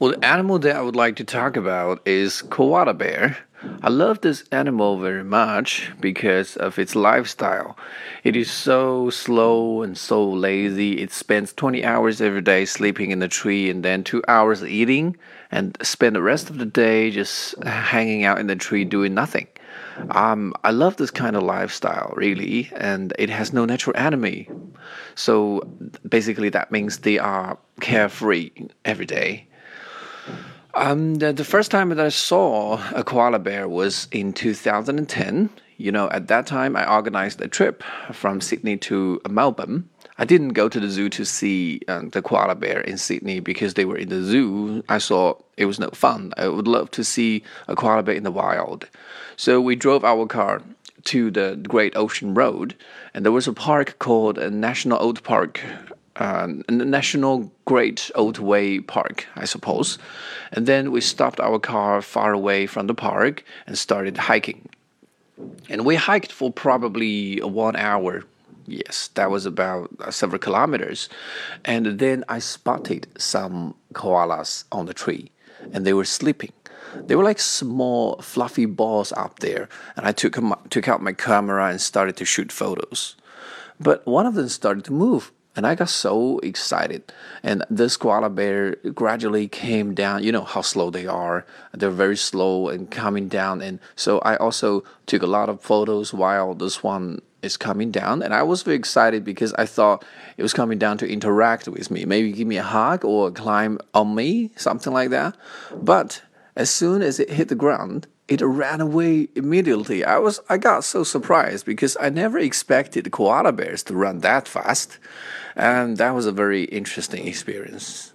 Well, the animal that I would like to talk about is koala bear. I love this animal very much because of its lifestyle. It is so slow and so lazy. It spends 20 hours every day sleeping in the tree and then 2 hours eating and spend the rest of the day just hanging out in the tree doing nothing. Um, I love this kind of lifestyle, really, and it has no natural enemy. So basically, that means they are carefree every day. Um, the, the first time that I saw a koala bear was in 2010. You know, at that time I organized a trip from Sydney to Melbourne. I didn't go to the zoo to see uh, the koala bear in Sydney because they were in the zoo. I saw it was no fun. I would love to see a koala bear in the wild. So we drove our car to the Great Ocean Road, and there was a park called a National Old Park uh, National Great Otway Park, I suppose. And then we stopped our car far away from the park and started hiking. And we hiked for probably one hour. Yes, that was about uh, several kilometers. And then I spotted some koalas on the tree, and they were sleeping. They were like small, fluffy balls up there, and I took, took out my camera and started to shoot photos. But one of them started to move, and I got so excited. And this koala bear gradually came down. You know how slow they are. They're very slow and coming down. And so I also took a lot of photos while this one is coming down. And I was very excited because I thought it was coming down to interact with me, maybe give me a hug or climb on me, something like that. But as soon as it hit the ground, it ran away immediately. I was I got so surprised because I never expected koala bears to run that fast. And that was a very interesting experience.